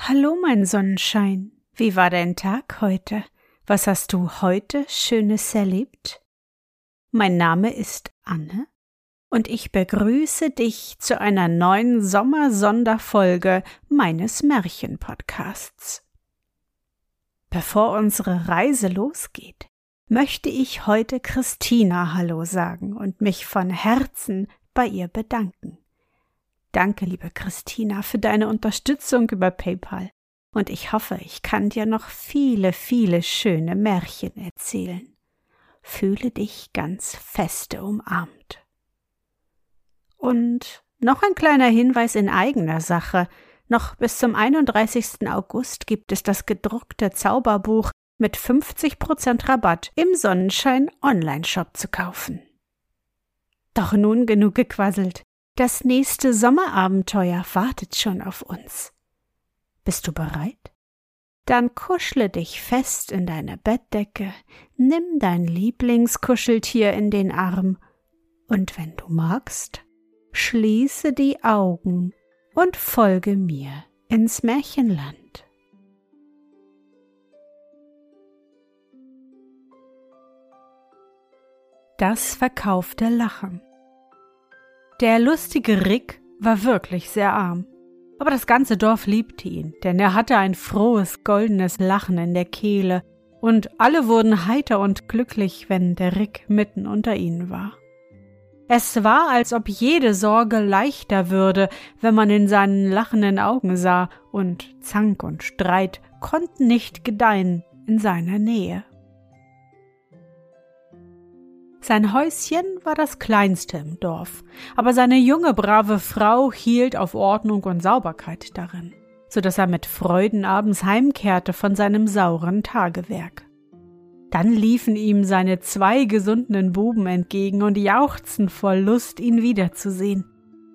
Hallo, mein Sonnenschein. Wie war dein Tag heute? Was hast du heute Schönes erlebt? Mein Name ist Anne und ich begrüße dich zu einer neuen Sommersonderfolge meines Märchenpodcasts. Bevor unsere Reise losgeht, möchte ich heute Christina Hallo sagen und mich von Herzen bei ihr bedanken. Danke, liebe Christina, für deine Unterstützung über PayPal. Und ich hoffe, ich kann dir noch viele, viele schöne Märchen erzählen. Fühle dich ganz feste umarmt. Und noch ein kleiner Hinweis in eigener Sache. Noch bis zum 31. August gibt es das gedruckte Zauberbuch mit 50% Rabatt im Sonnenschein Online-Shop zu kaufen. Doch nun genug gequasselt. Das nächste Sommerabenteuer wartet schon auf uns. Bist du bereit? Dann kuschle dich fest in deine Bettdecke, nimm dein Lieblingskuscheltier in den Arm und wenn du magst, schließe die Augen und folge mir ins Märchenland. Das verkaufte Lachen. Der lustige Rick war wirklich sehr arm. Aber das ganze Dorf liebte ihn, denn er hatte ein frohes, goldenes Lachen in der Kehle, und alle wurden heiter und glücklich, wenn der Rick mitten unter ihnen war. Es war, als ob jede Sorge leichter würde, wenn man in seinen lachenden Augen sah, und Zank und Streit konnten nicht gedeihen in seiner Nähe. Sein Häuschen war das kleinste im Dorf, aber seine junge, brave Frau hielt auf Ordnung und Sauberkeit darin, so dass er mit Freuden abends heimkehrte von seinem sauren Tagewerk. Dann liefen ihm seine zwei gesunden Buben entgegen und jauchzten vor Lust, ihn wiederzusehen.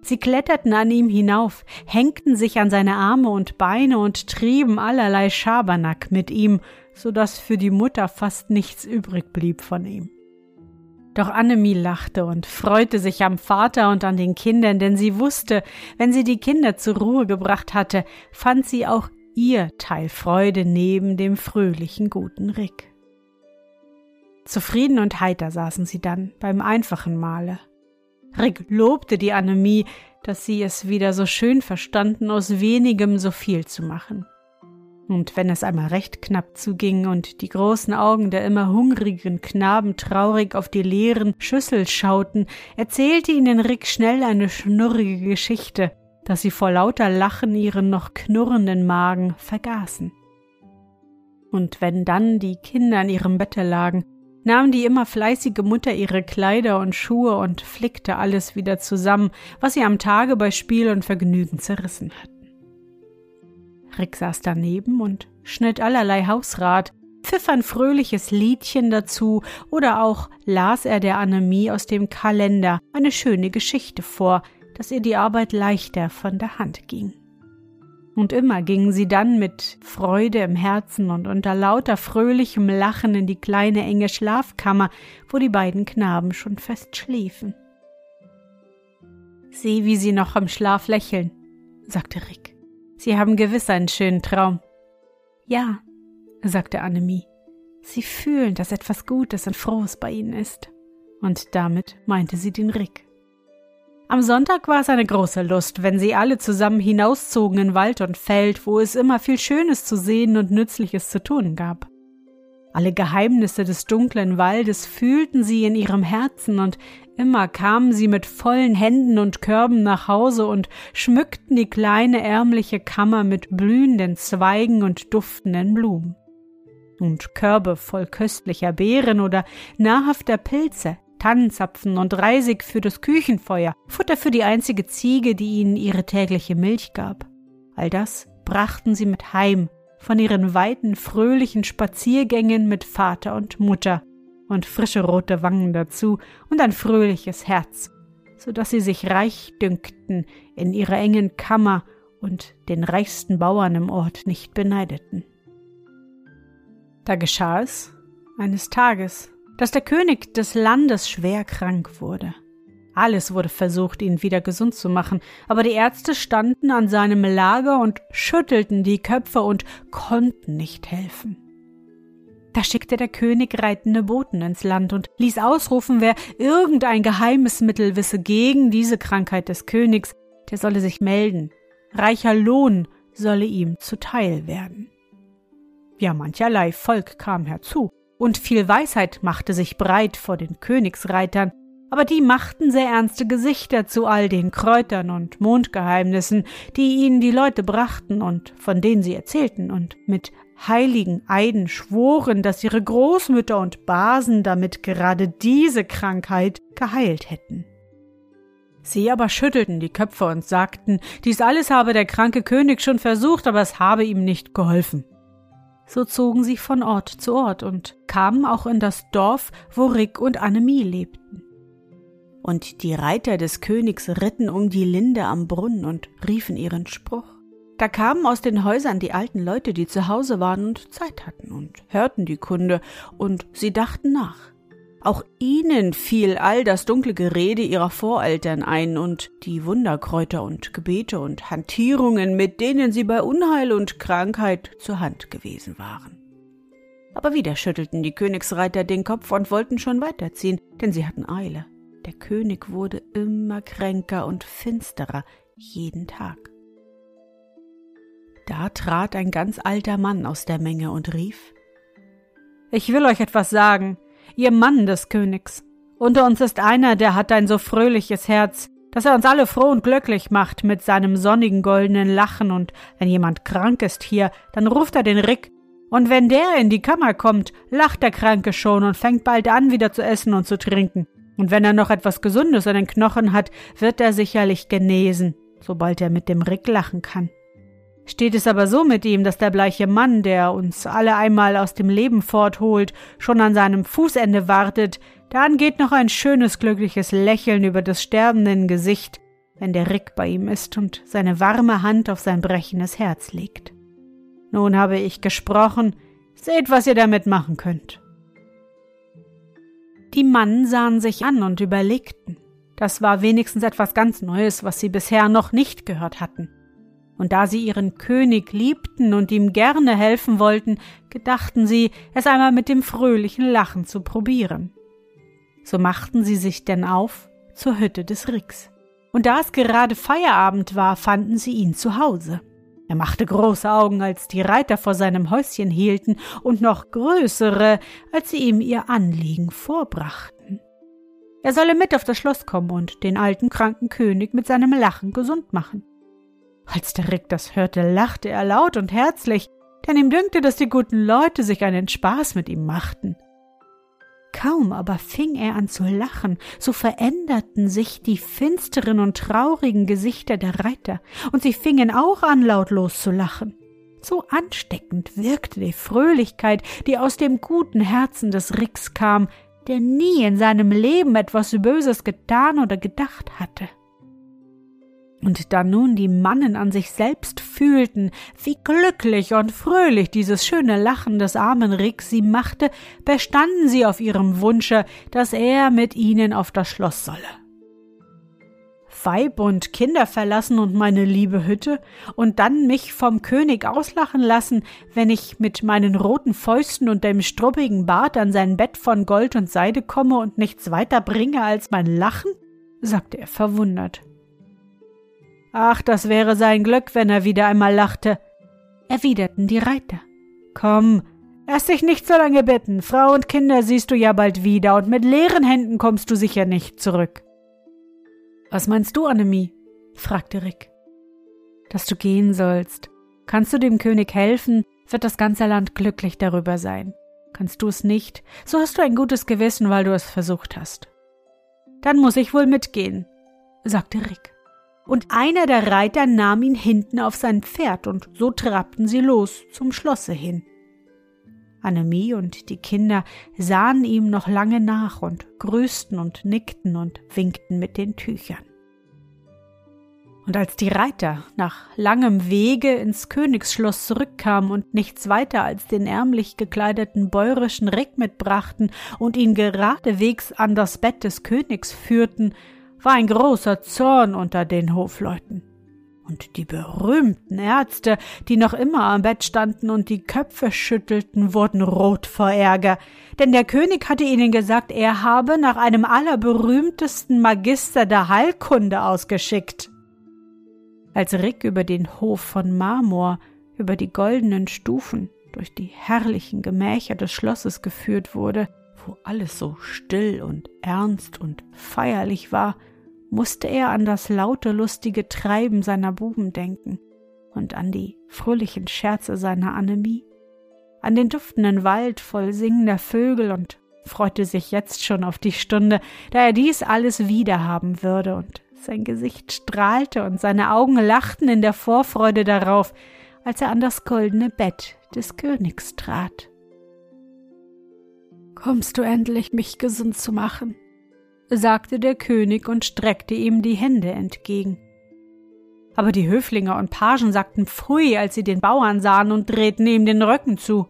Sie kletterten an ihm hinauf, hängten sich an seine Arme und Beine und trieben allerlei Schabernack mit ihm, so dass für die Mutter fast nichts übrig blieb von ihm. Doch Annemie lachte und freute sich am Vater und an den Kindern, denn sie wusste, wenn sie die Kinder zur Ruhe gebracht hatte, fand sie auch ihr Teil Freude neben dem fröhlichen guten Rick. Zufrieden und heiter saßen sie dann beim einfachen Mahle. Rick lobte die Annemie, dass sie es wieder so schön verstanden, aus wenigem so viel zu machen. Und wenn es einmal recht knapp zuging und die großen Augen der immer hungrigen Knaben traurig auf die leeren Schüssel schauten, erzählte ihnen Rick schnell eine schnurrige Geschichte, dass sie vor lauter Lachen ihren noch knurrenden Magen vergaßen. Und wenn dann die Kinder in ihrem Bette lagen, nahm die immer fleißige Mutter ihre Kleider und Schuhe und flickte alles wieder zusammen, was sie am Tage bei Spiel und Vergnügen zerrissen hat. Rick saß daneben und schnitt allerlei Hausrat, pfiff ein fröhliches Liedchen dazu oder auch las er der Annemie aus dem Kalender eine schöne Geschichte vor, dass ihr die Arbeit leichter von der Hand ging. Und immer gingen sie dann mit Freude im Herzen und unter lauter fröhlichem Lachen in die kleine enge Schlafkammer, wo die beiden Knaben schon fest schliefen. Sieh, wie sie noch im Schlaf lächeln, sagte Rick. Sie haben gewiss einen schönen Traum. Ja, sagte Annemie. Sie fühlen, dass etwas Gutes und Frohes bei ihnen ist. Und damit meinte sie den Rick. Am Sonntag war es eine große Lust, wenn sie alle zusammen hinauszogen in Wald und Feld, wo es immer viel Schönes zu sehen und Nützliches zu tun gab. Alle Geheimnisse des dunklen Waldes fühlten sie in ihrem Herzen, und immer kamen sie mit vollen Händen und Körben nach Hause und schmückten die kleine ärmliche Kammer mit blühenden Zweigen und duftenden Blumen. Und Körbe voll köstlicher Beeren oder nahrhafter Pilze, Tannenzapfen und Reisig für das Küchenfeuer, Futter für die einzige Ziege, die ihnen ihre tägliche Milch gab. All das brachten sie mit heim von ihren weiten, fröhlichen Spaziergängen mit Vater und Mutter und frische rote Wangen dazu und ein fröhliches Herz, so dass sie sich reich dünkten in ihrer engen Kammer und den reichsten Bauern im Ort nicht beneideten. Da geschah es, eines Tages, dass der König des Landes schwer krank wurde. Alles wurde versucht, ihn wieder gesund zu machen, aber die Ärzte standen an seinem Lager und schüttelten die Köpfe und konnten nicht helfen. Da schickte der König reitende Boten ins Land und ließ ausrufen, wer irgendein geheimes Mittel wisse gegen diese Krankheit des Königs, der solle sich melden. Reicher Lohn solle ihm zuteil werden. Ja, mancherlei Volk kam herzu, und viel Weisheit machte sich breit vor den Königsreitern, aber die machten sehr ernste Gesichter zu all den Kräutern und Mondgeheimnissen, die ihnen die Leute brachten und von denen sie erzählten und mit heiligen Eiden schworen, dass ihre Großmütter und Basen damit gerade diese Krankheit geheilt hätten. Sie aber schüttelten die Köpfe und sagten, dies alles habe der kranke König schon versucht, aber es habe ihm nicht geholfen. So zogen sie von Ort zu Ort und kamen auch in das Dorf, wo Rick und Annemie lebten und die Reiter des Königs ritten um die Linde am Brunnen und riefen ihren Spruch. Da kamen aus den Häusern die alten Leute, die zu Hause waren und Zeit hatten und hörten die Kunde, und sie dachten nach. Auch ihnen fiel all das dunkle Gerede ihrer Voreltern ein und die Wunderkräuter und Gebete und Hantierungen, mit denen sie bei Unheil und Krankheit zur Hand gewesen waren. Aber wieder schüttelten die Königsreiter den Kopf und wollten schon weiterziehen, denn sie hatten Eile. Der König wurde immer kränker und finsterer jeden Tag. Da trat ein ganz alter Mann aus der Menge und rief Ich will euch etwas sagen, ihr Mann des Königs. Unter uns ist einer, der hat ein so fröhliches Herz, dass er uns alle froh und glücklich macht mit seinem sonnigen goldenen Lachen, und wenn jemand krank ist hier, dann ruft er den Rick, und wenn der in die Kammer kommt, lacht der Kranke schon und fängt bald an, wieder zu essen und zu trinken. Und wenn er noch etwas Gesundes an den Knochen hat, wird er sicherlich genesen, sobald er mit dem Rick lachen kann. Steht es aber so mit ihm, dass der bleiche Mann, der uns alle einmal aus dem Leben fortholt, schon an seinem Fußende wartet, dann geht noch ein schönes, glückliches Lächeln über des sterbenden Gesicht, wenn der Rick bei ihm ist und seine warme Hand auf sein brechendes Herz legt. Nun habe ich gesprochen, seht, was ihr damit machen könnt. Die Mannen sahen sich an und überlegten. Das war wenigstens etwas ganz Neues, was sie bisher noch nicht gehört hatten. Und da sie ihren König liebten und ihm gerne helfen wollten, gedachten sie, es einmal mit dem fröhlichen Lachen zu probieren. So machten sie sich denn auf zur Hütte des Ricks. Und da es gerade Feierabend war, fanden sie ihn zu Hause. Er machte große Augen, als die Reiter vor seinem Häuschen hielten, und noch größere, als sie ihm ihr Anliegen vorbrachten. Er solle mit auf das Schloss kommen und den alten kranken König mit seinem Lachen gesund machen. Als der Rick das hörte, lachte er laut und herzlich, denn ihm dünkte, dass die guten Leute sich einen Spaß mit ihm machten. Kaum aber fing er an zu lachen, so veränderten sich die finsteren und traurigen Gesichter der Reiter, und sie fingen auch an lautlos zu lachen. So ansteckend wirkte die Fröhlichkeit, die aus dem guten Herzen des Ricks kam, der nie in seinem Leben etwas Böses getan oder gedacht hatte. Und da nun die Mannen an sich selbst fühlten, wie glücklich und fröhlich dieses schöne Lachen des armen Rick sie machte, bestanden sie auf ihrem Wunsche, dass er mit ihnen auf das Schloss solle. Weib und Kinder verlassen und meine liebe Hütte und dann mich vom König auslachen lassen, wenn ich mit meinen roten Fäusten und dem struppigen Bart an sein Bett von Gold und Seide komme und nichts weiter bringe als mein Lachen? sagte er verwundert. Ach, das wäre sein Glück, wenn er wieder einmal lachte, erwiderten die Reiter. Komm, lass dich nicht so lange bitten. Frau und Kinder siehst du ja bald wieder, und mit leeren Händen kommst du sicher nicht zurück. Was meinst du, Annemie? fragte Rick. Dass du gehen sollst. Kannst du dem König helfen, wird das ganze Land glücklich darüber sein. Kannst du es nicht, so hast du ein gutes Gewissen, weil du es versucht hast. Dann muss ich wohl mitgehen, sagte Rick. Und einer der Reiter nahm ihn hinten auf sein Pferd, und so trabten sie los zum Schlosse hin. Annemie und die Kinder sahen ihm noch lange nach und grüßten und nickten und winkten mit den Tüchern. Und als die Reiter nach langem Wege ins Königsschloss zurückkamen und nichts weiter als den ärmlich gekleideten bäuerischen Rick mitbrachten und ihn geradewegs an das Bett des Königs führten, war ein großer Zorn unter den Hofleuten. Und die berühmten Ärzte, die noch immer am Bett standen und die Köpfe schüttelten, wurden rot vor Ärger, denn der König hatte ihnen gesagt, er habe nach einem allerberühmtesten Magister der Heilkunde ausgeschickt. Als Rick über den Hof von Marmor, über die goldenen Stufen, durch die herrlichen Gemächer des Schlosses geführt wurde, wo alles so still und ernst und feierlich war, musste er an das laute, lustige Treiben seiner Buben denken und an die fröhlichen Scherze seiner Annemie, an den duftenden Wald voll singender Vögel und freute sich jetzt schon auf die Stunde, da er dies alles wiederhaben würde, und sein Gesicht strahlte und seine Augen lachten in der Vorfreude darauf, als er an das goldene Bett des Königs trat. Kommst du endlich, mich gesund zu machen? Sagte der König und streckte ihm die Hände entgegen. Aber die Höflinge und Pagen sagten Pfui, als sie den Bauern sahen und drehten ihm den Röcken zu.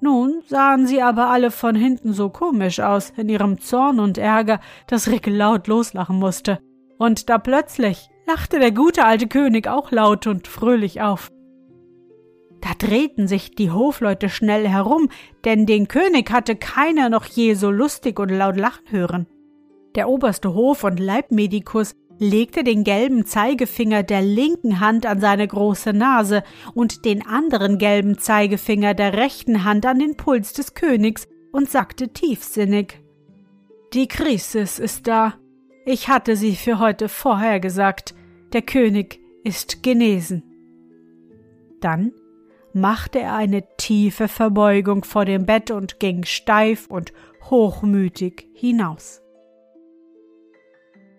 Nun sahen sie aber alle von hinten so komisch aus in ihrem Zorn und Ärger, dass Rick laut loslachen musste. Und da plötzlich lachte der gute alte König auch laut und fröhlich auf. Da drehten sich die Hofleute schnell herum, denn den König hatte keiner noch je so lustig und laut lachen hören. Der oberste Hof- und Leibmedikus legte den gelben Zeigefinger der linken Hand an seine große Nase und den anderen gelben Zeigefinger der rechten Hand an den Puls des Königs und sagte tiefsinnig Die Krisis ist da. Ich hatte sie für heute vorhergesagt. Der König ist genesen. Dann machte er eine tiefe Verbeugung vor dem Bett und ging steif und hochmütig hinaus.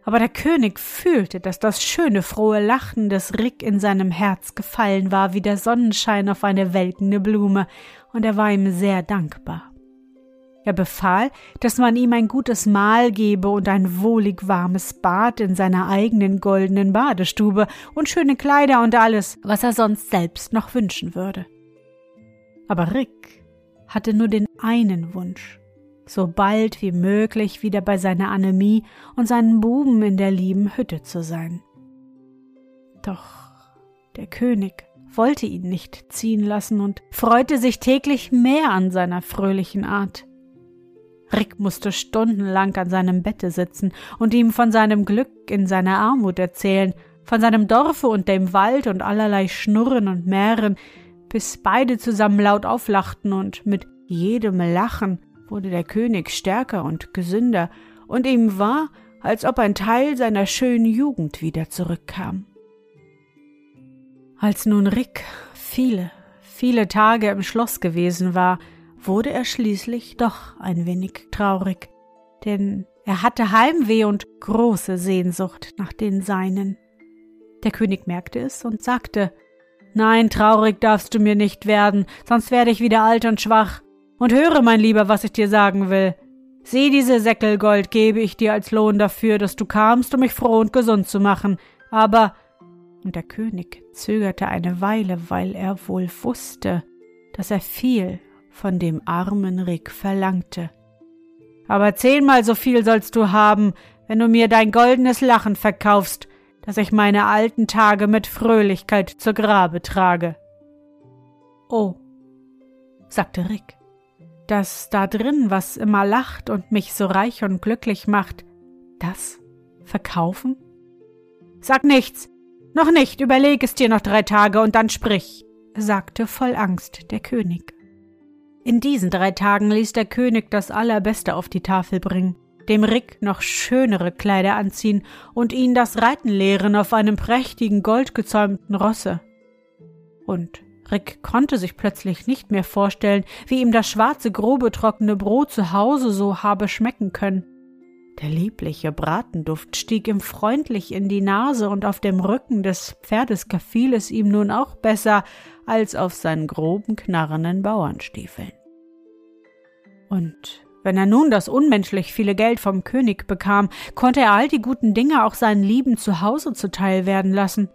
Aber der König fühlte, dass das schöne, frohe Lachen des Rick in seinem Herz gefallen war wie der Sonnenschein auf eine welkende Blume, und er war ihm sehr dankbar. Er befahl, dass man ihm ein gutes Mahl gebe und ein wohlig warmes Bad in seiner eigenen goldenen Badestube und schöne Kleider und alles, was er sonst selbst noch wünschen würde. Aber Rick hatte nur den einen Wunsch, so bald wie möglich wieder bei seiner Anämie und seinen Buben in der lieben Hütte zu sein. Doch der König wollte ihn nicht ziehen lassen und freute sich täglich mehr an seiner fröhlichen Art. Rick musste stundenlang an seinem Bette sitzen und ihm von seinem Glück in seiner Armut erzählen, von seinem Dorfe und dem Wald und allerlei Schnurren und Mähren, bis beide zusammen laut auflachten und mit jedem Lachen wurde der König stärker und gesünder, und ihm war, als ob ein Teil seiner schönen Jugend wieder zurückkam. Als nun Rick viele, viele Tage im Schloss gewesen war, wurde er schließlich doch ein wenig traurig, denn er hatte Heimweh und große Sehnsucht nach den Seinen. Der König merkte es und sagte Nein, traurig darfst du mir nicht werden, sonst werde ich wieder alt und schwach. Und höre, mein Lieber, was ich dir sagen will. Sieh diese Säckel Gold gebe ich dir als Lohn dafür, dass du kamst, um mich froh und gesund zu machen. Aber und der König zögerte eine Weile, weil er wohl wusste, dass er viel von dem armen Rick verlangte. Aber zehnmal so viel sollst du haben, wenn du mir dein goldenes Lachen verkaufst, dass ich meine alten Tage mit Fröhlichkeit zur Grabe trage. Oh, sagte Rick, das da drin, was immer lacht und mich so reich und glücklich macht, das verkaufen? Sag nichts, noch nicht, überleg es dir noch drei Tage und dann sprich, sagte voll Angst der König. In diesen drei Tagen ließ der König das Allerbeste auf die Tafel bringen, dem Rick noch schönere Kleider anziehen und ihn das Reiten lehren auf einem prächtigen goldgezäumten Rosse. Und Rick konnte sich plötzlich nicht mehr vorstellen, wie ihm das schwarze, grobe, trockene Brot zu Hause so habe schmecken können. Der liebliche Bratenduft stieg ihm freundlich in die Nase, und auf dem Rücken des Pferdes gefiel es ihm nun auch besser als auf seinen groben, knarrenden Bauernstiefeln. Und wenn er nun das unmenschlich viele Geld vom König bekam, konnte er all die guten Dinge auch seinen Lieben zu Hause zuteil werden lassen.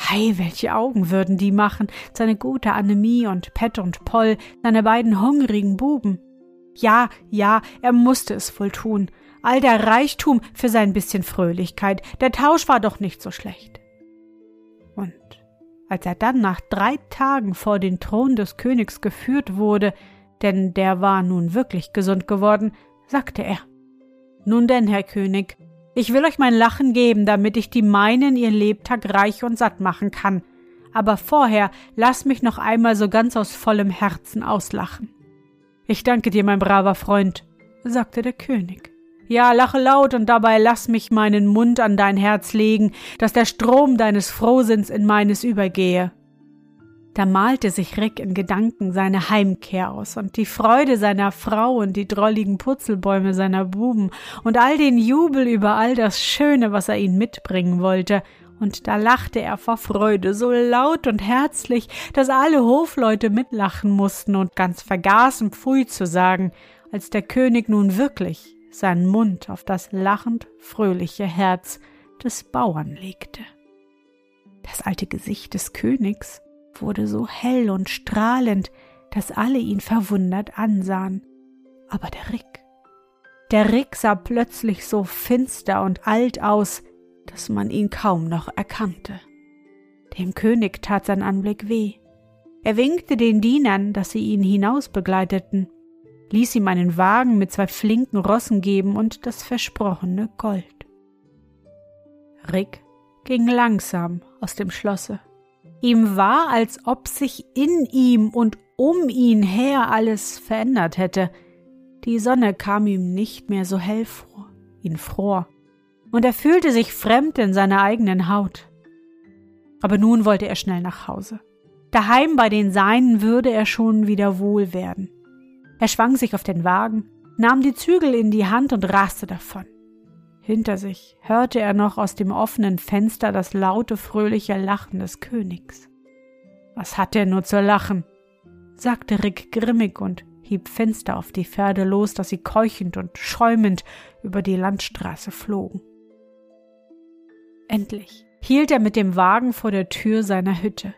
Hei, welche Augen würden die machen, seine gute Annemie und Pet und Poll, seine beiden hungrigen Buben. Ja, ja, er musste es wohl tun. All der Reichtum für sein bisschen Fröhlichkeit. Der Tausch war doch nicht so schlecht. Und als er dann nach drei Tagen vor den Thron des Königs geführt wurde, denn der war nun wirklich gesund geworden, sagte er Nun denn, Herr König, ich will euch mein Lachen geben, damit ich die meinen ihr Lebtag reich und satt machen kann, aber vorher lass mich noch einmal so ganz aus vollem Herzen auslachen. Ich danke dir, mein braver Freund, sagte der König. Ja, lache laut und dabei lass mich meinen Mund an dein Herz legen, dass der Strom deines Frohsinns in meines übergehe. Da malte sich Rick in Gedanken seine Heimkehr aus und die Freude seiner Frau und die drolligen Purzelbäume seiner Buben und all den Jubel über all das Schöne, was er ihnen mitbringen wollte, und da lachte er vor Freude so laut und herzlich, dass alle Hofleute mitlachen mussten und ganz vergaßen, Pfui zu sagen, als der König nun wirklich seinen Mund auf das lachend fröhliche Herz des Bauern legte. Das alte Gesicht des Königs wurde so hell und strahlend, dass alle ihn verwundert ansahen. Aber der Rick, der Rick sah plötzlich so finster und alt aus, dass man ihn kaum noch erkannte. Dem König tat sein Anblick weh. Er winkte den Dienern, dass sie ihn hinaus begleiteten, ließ ihm einen Wagen mit zwei flinken Rossen geben und das versprochene Gold. Rick ging langsam aus dem Schlosse. Ihm war, als ob sich in ihm und um ihn her alles verändert hätte. Die Sonne kam ihm nicht mehr so hell vor, ihn fror, und er fühlte sich fremd in seiner eigenen Haut. Aber nun wollte er schnell nach Hause. Daheim bei den Seinen würde er schon wieder wohl werden. Er schwang sich auf den Wagen, nahm die Zügel in die Hand und raste davon. Hinter sich hörte er noch aus dem offenen Fenster das laute, fröhliche Lachen des Königs. Was hat er nur zu lachen? sagte Rick grimmig und hieb Fenster auf die Pferde los, dass sie keuchend und schäumend über die Landstraße flogen. Endlich hielt er mit dem Wagen vor der Tür seiner Hütte.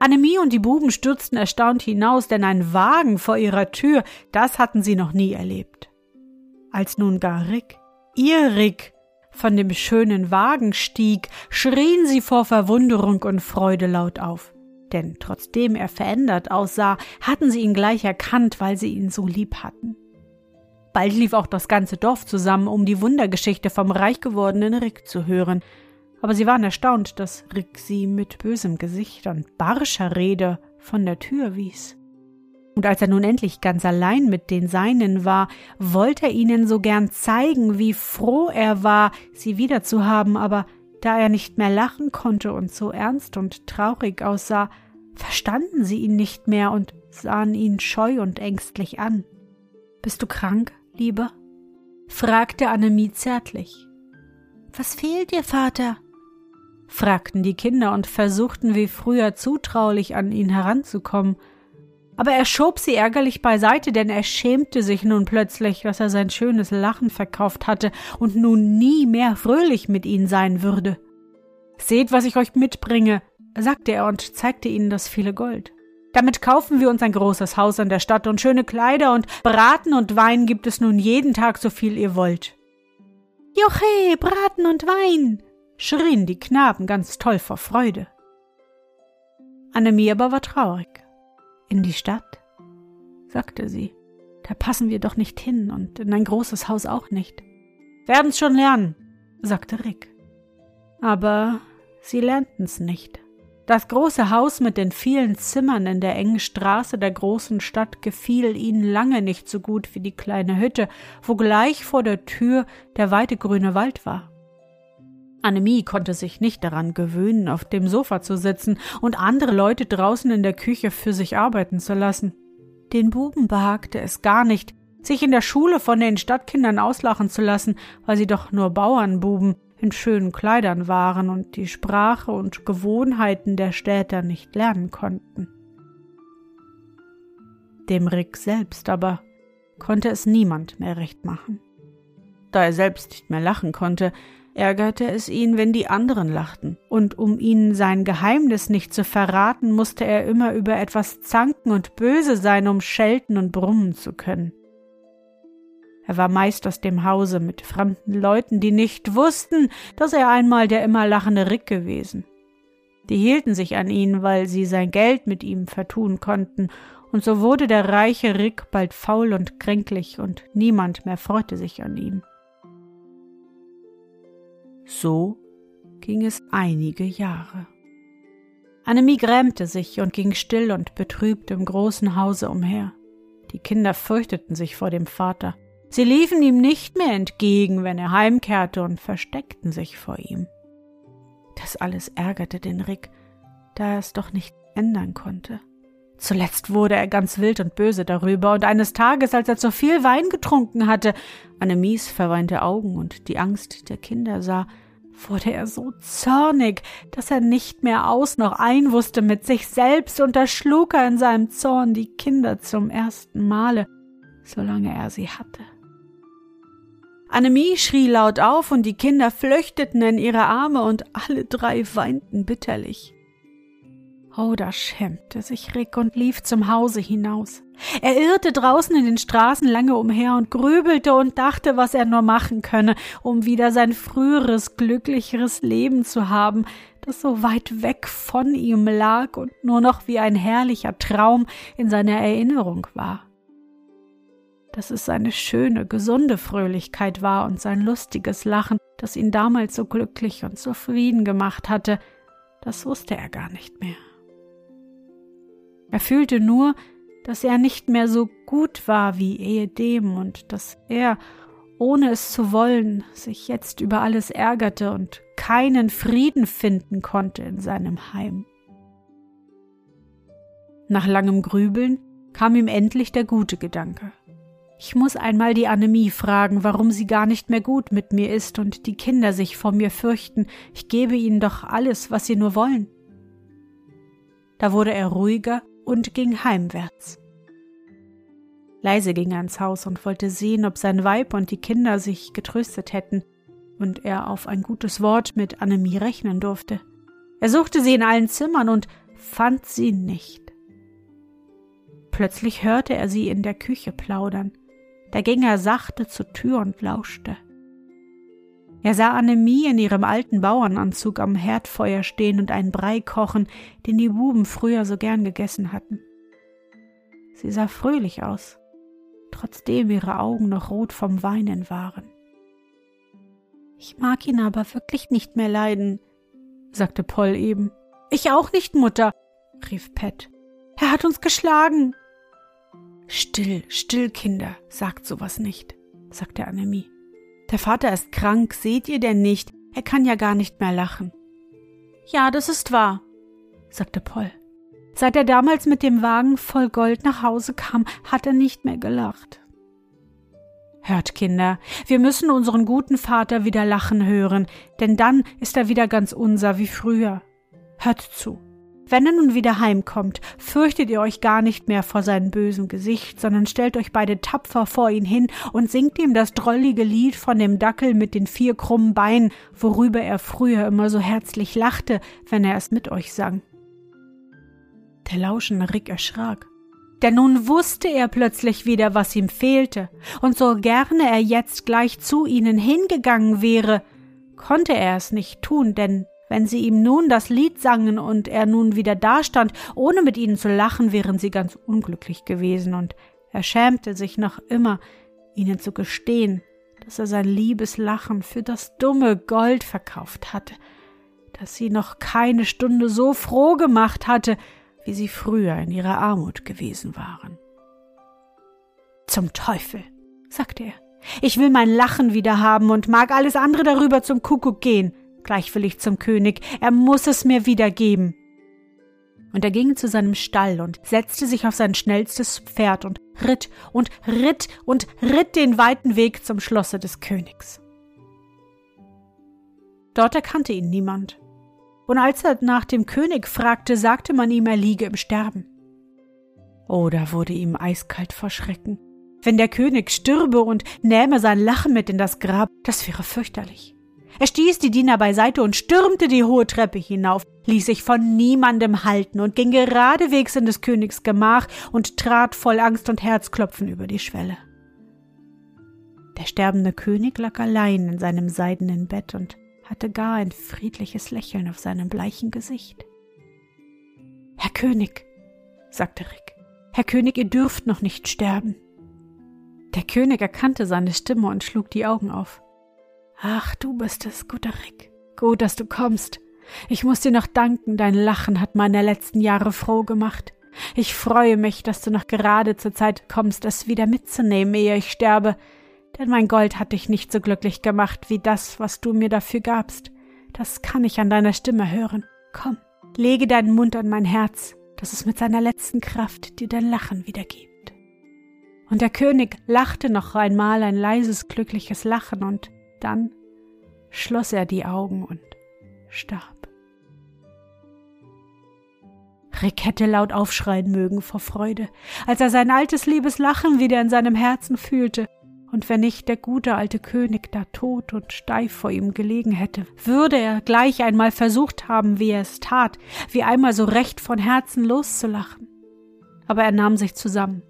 Annemie und die Buben stürzten erstaunt hinaus, denn ein Wagen vor ihrer Tür, das hatten sie noch nie erlebt. Als nun gar Rick ihr Rick von dem schönen Wagen stieg, schrien sie vor Verwunderung und Freude laut auf. Denn trotzdem er verändert aussah, hatten sie ihn gleich erkannt, weil sie ihn so lieb hatten. Bald lief auch das ganze Dorf zusammen, um die Wundergeschichte vom reich gewordenen Rick zu hören. Aber sie waren erstaunt, dass Rick sie mit bösem Gesicht und barscher Rede von der Tür wies. Und als er nun endlich ganz allein mit den Seinen war, wollte er ihnen so gern zeigen, wie froh er war, sie wiederzuhaben, aber da er nicht mehr lachen konnte und so ernst und traurig aussah, verstanden sie ihn nicht mehr und sahen ihn scheu und ängstlich an. Bist du krank, Liebe? fragte Annemie zärtlich. Was fehlt dir, Vater? fragten die Kinder und versuchten wie früher zutraulich an ihn heranzukommen, aber er schob sie ärgerlich beiseite, denn er schämte sich nun plötzlich, dass er sein schönes Lachen verkauft hatte und nun nie mehr fröhlich mit ihnen sein würde. Seht, was ich euch mitbringe, sagte er und zeigte ihnen das viele Gold. Damit kaufen wir uns ein großes Haus an der Stadt und schöne Kleider und Braten und Wein gibt es nun jeden Tag so viel ihr wollt. Joche, Braten und Wein! schrien die Knaben ganz toll vor Freude. Annemie aber war traurig. In die Stadt? sagte sie. Da passen wir doch nicht hin und in ein großes Haus auch nicht. Werden's schon lernen, sagte Rick. Aber sie lernten's nicht. Das große Haus mit den vielen Zimmern in der engen Straße der großen Stadt gefiel ihnen lange nicht so gut wie die kleine Hütte, wo gleich vor der Tür der weite grüne Wald war. Annemie konnte sich nicht daran gewöhnen, auf dem Sofa zu sitzen und andere Leute draußen in der Küche für sich arbeiten zu lassen. Den Buben behagte es gar nicht, sich in der Schule von den Stadtkindern auslachen zu lassen, weil sie doch nur Bauernbuben in schönen Kleidern waren und die Sprache und Gewohnheiten der Städter nicht lernen konnten. Dem Rick selbst aber konnte es niemand mehr recht machen. Da er selbst nicht mehr lachen konnte, ärgerte es ihn, wenn die anderen lachten, und um ihnen sein Geheimnis nicht zu verraten, musste er immer über etwas zanken und böse sein, um schelten und brummen zu können. Er war meist aus dem Hause mit fremden Leuten, die nicht wussten, dass er einmal der immer lachende Rick gewesen. Die hielten sich an ihn, weil sie sein Geld mit ihm vertun konnten, und so wurde der reiche Rick bald faul und kränklich, und niemand mehr freute sich an ihm. So ging es einige Jahre. Annemie grämte sich und ging still und betrübt im großen Hause umher. Die Kinder fürchteten sich vor dem Vater. Sie liefen ihm nicht mehr entgegen, wenn er heimkehrte, und versteckten sich vor ihm. Das alles ärgerte den Rick, da er es doch nicht ändern konnte. Zuletzt wurde er ganz wild und böse darüber, und eines Tages, als er zu viel Wein getrunken hatte, Annemies verweinte Augen und die Angst der Kinder sah, wurde er so zornig, dass er nicht mehr aus noch ein wusste mit sich selbst, und da schlug er in seinem Zorn die Kinder zum ersten Male, solange er sie hatte. Annemie schrie laut auf, und die Kinder flüchteten in ihre Arme, und alle drei weinten bitterlich. Oh, da schämte sich Rick und lief zum Hause hinaus. Er irrte draußen in den Straßen lange umher und grübelte und dachte, was er nur machen könne, um wieder sein früheres, glücklicheres Leben zu haben, das so weit weg von ihm lag und nur noch wie ein herrlicher Traum in seiner Erinnerung war. Dass es seine schöne, gesunde Fröhlichkeit war und sein lustiges Lachen, das ihn damals so glücklich und zufrieden gemacht hatte, das wusste er gar nicht mehr. Er fühlte nur, dass er nicht mehr so gut war wie ehedem und dass er, ohne es zu wollen, sich jetzt über alles ärgerte und keinen Frieden finden konnte in seinem Heim. Nach langem Grübeln kam ihm endlich der gute Gedanke. Ich muss einmal die Annemie fragen, warum sie gar nicht mehr gut mit mir ist und die Kinder sich vor mir fürchten. Ich gebe ihnen doch alles, was sie nur wollen. Da wurde er ruhiger und ging heimwärts. Leise ging er ins Haus und wollte sehen, ob sein Weib und die Kinder sich getröstet hätten und er auf ein gutes Wort mit Annemie rechnen durfte. Er suchte sie in allen Zimmern und fand sie nicht. Plötzlich hörte er sie in der Küche plaudern. Da ging er sachte zur Tür und lauschte. Er sah Annemie in ihrem alten Bauernanzug am Herdfeuer stehen und einen Brei kochen, den die Buben früher so gern gegessen hatten. Sie sah fröhlich aus, trotzdem ihre Augen noch rot vom Weinen waren. Ich mag ihn aber wirklich nicht mehr leiden, sagte Poll eben. Ich auch nicht, Mutter, rief Pat. Er hat uns geschlagen. Still, still, Kinder, sagt sowas nicht, sagte Annemie. Der Vater ist krank, seht ihr denn nicht? Er kann ja gar nicht mehr lachen. Ja, das ist wahr, sagte Poll. Seit er damals mit dem Wagen voll Gold nach Hause kam, hat er nicht mehr gelacht. Hört, Kinder, wir müssen unseren guten Vater wieder lachen hören, denn dann ist er wieder ganz unser wie früher. Hört zu. Wenn er nun wieder heimkommt, fürchtet ihr euch gar nicht mehr vor seinem bösen Gesicht, sondern stellt euch beide tapfer vor ihn hin und singt ihm das drollige Lied von dem Dackel mit den vier krummen Beinen, worüber er früher immer so herzlich lachte, wenn er es mit euch sang. Der lauschende Rick erschrak. Denn nun wusste er plötzlich wieder, was ihm fehlte, und so gerne er jetzt gleich zu ihnen hingegangen wäre, konnte er es nicht tun, denn wenn sie ihm nun das Lied sangen und er nun wieder dastand, ohne mit ihnen zu lachen, wären sie ganz unglücklich gewesen, und er schämte sich noch immer, ihnen zu gestehen, dass er sein liebes Lachen für das dumme Gold verkauft hatte, dass sie noch keine Stunde so froh gemacht hatte, wie sie früher in ihrer Armut gewesen waren. Zum Teufel, sagte er, ich will mein Lachen wieder haben und mag alles andere darüber zum Kuckuck gehen. Gleich will ich zum König, er muss es mir wiedergeben. Und er ging zu seinem Stall und setzte sich auf sein schnellstes Pferd und ritt und ritt und ritt den weiten Weg zum Schlosse des Königs. Dort erkannte ihn niemand. Und als er nach dem König fragte, sagte man ihm, er liege im Sterben. Oh, da wurde ihm eiskalt vor Schrecken. Wenn der König stürbe und nähme sein Lachen mit in das Grab, das wäre fürchterlich. Er stieß die Diener beiseite und stürmte die hohe Treppe hinauf, ließ sich von niemandem halten und ging geradewegs in des Königs Gemach und trat voll Angst und Herzklopfen über die Schwelle. Der sterbende König lag allein in seinem seidenen Bett und hatte gar ein friedliches Lächeln auf seinem bleichen Gesicht. Herr König, sagte Rick, Herr König, ihr dürft noch nicht sterben. Der König erkannte seine Stimme und schlug die Augen auf. Ach, du bist es, guter Rick. Gut, dass du kommst. Ich muss dir noch danken, dein Lachen hat meine letzten Jahre froh gemacht. Ich freue mich, dass du noch gerade zur Zeit kommst, es wieder mitzunehmen, ehe ich sterbe, denn mein Gold hat dich nicht so glücklich gemacht wie das, was du mir dafür gabst. Das kann ich an deiner Stimme hören. Komm, lege deinen Mund an mein Herz, dass es mit seiner letzten Kraft dir dein Lachen wiedergibt. Und der König lachte noch einmal ein leises, glückliches Lachen, und dann schloss er die Augen und starb. Rick hätte laut aufschreien mögen vor Freude, als er sein altes liebes Lachen wieder in seinem Herzen fühlte, und wenn nicht der gute alte König da tot und steif vor ihm gelegen hätte, würde er gleich einmal versucht haben, wie er es tat, wie einmal so recht von Herzen loszulachen. Aber er nahm sich zusammen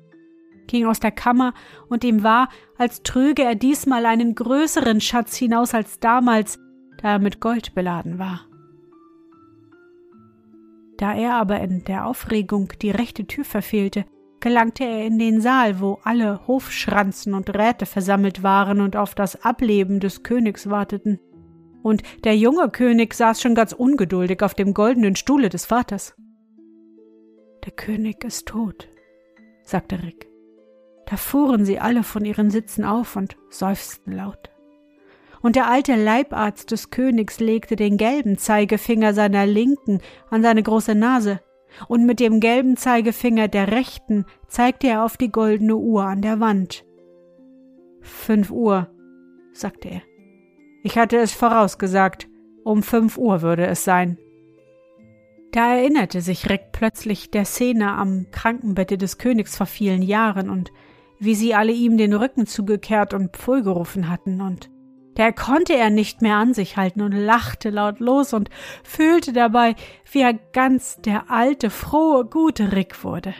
ging aus der Kammer, und ihm war, als trüge er diesmal einen größeren Schatz hinaus als damals, da er mit Gold beladen war. Da er aber in der Aufregung die rechte Tür verfehlte, gelangte er in den Saal, wo alle Hofschranzen und Räte versammelt waren und auf das Ableben des Königs warteten. Und der junge König saß schon ganz ungeduldig auf dem goldenen Stuhle des Vaters. Der König ist tot, sagte Rick. Da fuhren sie alle von ihren Sitzen auf und seufzten laut. Und der alte Leibarzt des Königs legte den gelben Zeigefinger seiner linken an seine große Nase, und mit dem gelben Zeigefinger der rechten zeigte er auf die goldene Uhr an der Wand. Fünf Uhr, sagte er. Ich hatte es vorausgesagt, um fünf Uhr würde es sein. Da erinnerte sich Rick plötzlich der Szene am Krankenbette des Königs vor vielen Jahren und wie sie alle ihm den Rücken zugekehrt und Pfui gerufen hatten, und da konnte er nicht mehr an sich halten und lachte laut los und fühlte dabei, wie er ganz der alte, frohe, gute Rick wurde.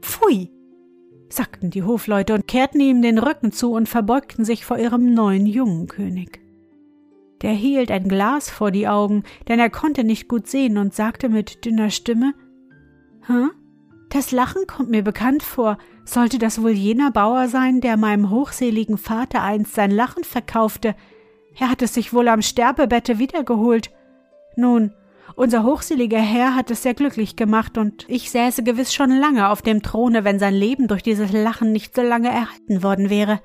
Pfui! sagten die Hofleute und kehrten ihm den Rücken zu und verbeugten sich vor ihrem neuen jungen König. Der hielt ein Glas vor die Augen, denn er konnte nicht gut sehen und sagte mit dünner Stimme Hä? Das Lachen kommt mir bekannt vor. Sollte das wohl jener Bauer sein, der meinem hochseligen Vater einst sein Lachen verkaufte? Er hat es sich wohl am Sterbebette wiedergeholt. Nun, unser hochseliger Herr hat es sehr glücklich gemacht, und ich säße gewiss schon lange auf dem Throne, wenn sein Leben durch dieses Lachen nicht so lange erhalten worden wäre.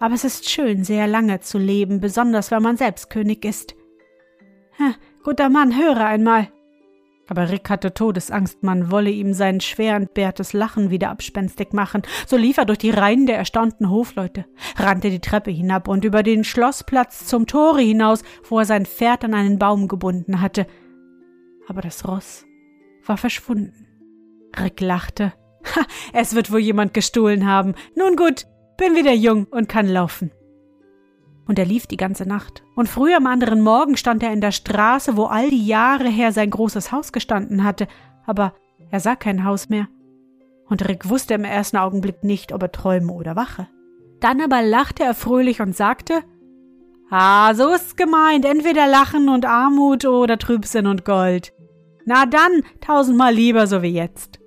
Aber es ist schön, sehr lange zu leben, besonders wenn man selbst König ist. Ha, guter Mann, höre einmal. Aber Rick hatte Todesangst, man wolle ihm sein schwer entbehrtes Lachen wieder abspenstig machen. So lief er durch die Reihen der erstaunten Hofleute, rannte die Treppe hinab und über den Schloßplatz zum Tore hinaus, wo er sein Pferd an einen Baum gebunden hatte. Aber das Ross war verschwunden. Rick lachte. Ha, es wird wohl jemand gestohlen haben. Nun gut, bin wieder jung und kann laufen und er lief die ganze Nacht. Und früh am anderen Morgen stand er in der Straße, wo all die Jahre her sein großes Haus gestanden hatte, aber er sah kein Haus mehr. Und Rick wusste im ersten Augenblick nicht, ob er träume oder wache. Dann aber lachte er fröhlich und sagte, Ah, so ist's gemeint, entweder Lachen und Armut oder Trübsinn und Gold. Na dann, tausendmal lieber so wie jetzt.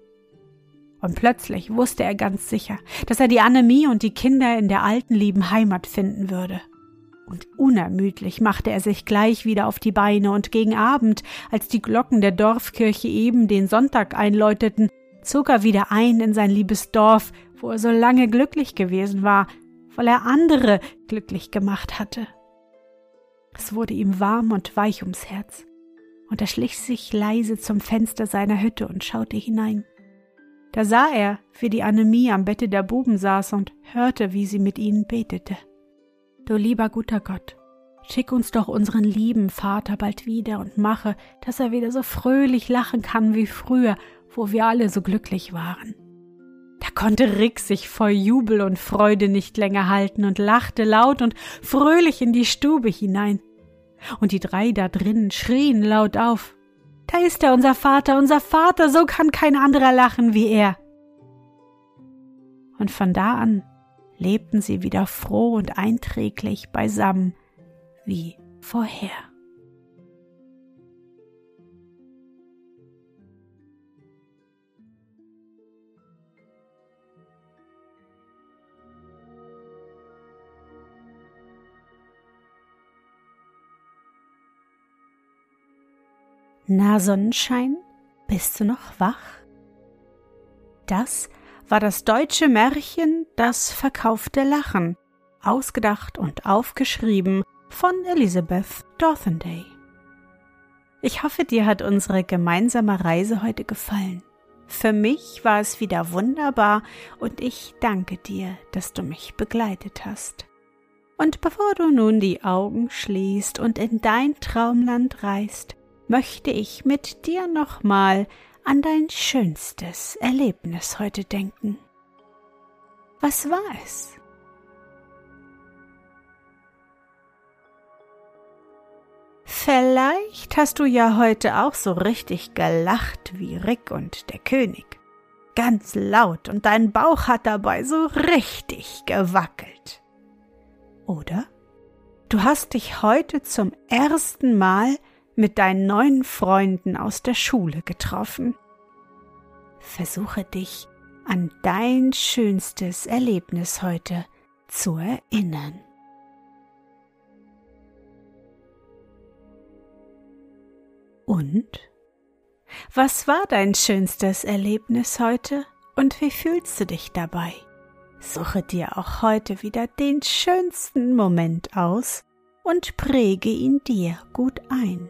Und plötzlich wusste er ganz sicher, dass er die Annemie und die Kinder in der alten lieben Heimat finden würde und unermüdlich machte er sich gleich wieder auf die Beine, und gegen Abend, als die Glocken der Dorfkirche eben den Sonntag einläuteten, zog er wieder ein in sein liebes Dorf, wo er so lange glücklich gewesen war, weil er andere glücklich gemacht hatte. Es wurde ihm warm und weich ums Herz. und er schlich sich leise zum Fenster seiner Hütte und schaute hinein. Da sah er, wie die Annemie am Bette der Buben saß und hörte, wie sie mit ihnen betete. Du lieber guter Gott, schick uns doch unseren lieben Vater bald wieder und mache, dass er wieder so fröhlich lachen kann wie früher, wo wir alle so glücklich waren. Da konnte Rick sich vor Jubel und Freude nicht länger halten und lachte laut und fröhlich in die Stube hinein. Und die drei da drinnen schrien laut auf. Da ist er, unser Vater, unser Vater, so kann kein anderer lachen wie er. Und von da an lebten sie wieder froh und einträglich beisammen wie vorher. Na Sonnenschein, bist du noch wach? Das war das deutsche Märchen Das verkaufte Lachen, ausgedacht und aufgeschrieben von Elizabeth Dorthenday. Ich hoffe, dir hat unsere gemeinsame Reise heute gefallen. Für mich war es wieder wunderbar und ich danke dir, dass du mich begleitet hast. Und bevor du nun die Augen schließt und in dein Traumland reist, möchte ich mit dir nochmal an dein schönstes Erlebnis heute denken. Was war es? Vielleicht hast du ja heute auch so richtig gelacht wie Rick und der König. Ganz laut und dein Bauch hat dabei so richtig gewackelt. Oder? Du hast dich heute zum ersten Mal mit deinen neuen Freunden aus der Schule getroffen. Versuche dich an dein schönstes Erlebnis heute zu erinnern. Und? Was war dein schönstes Erlebnis heute und wie fühlst du dich dabei? Suche dir auch heute wieder den schönsten Moment aus und präge ihn dir gut ein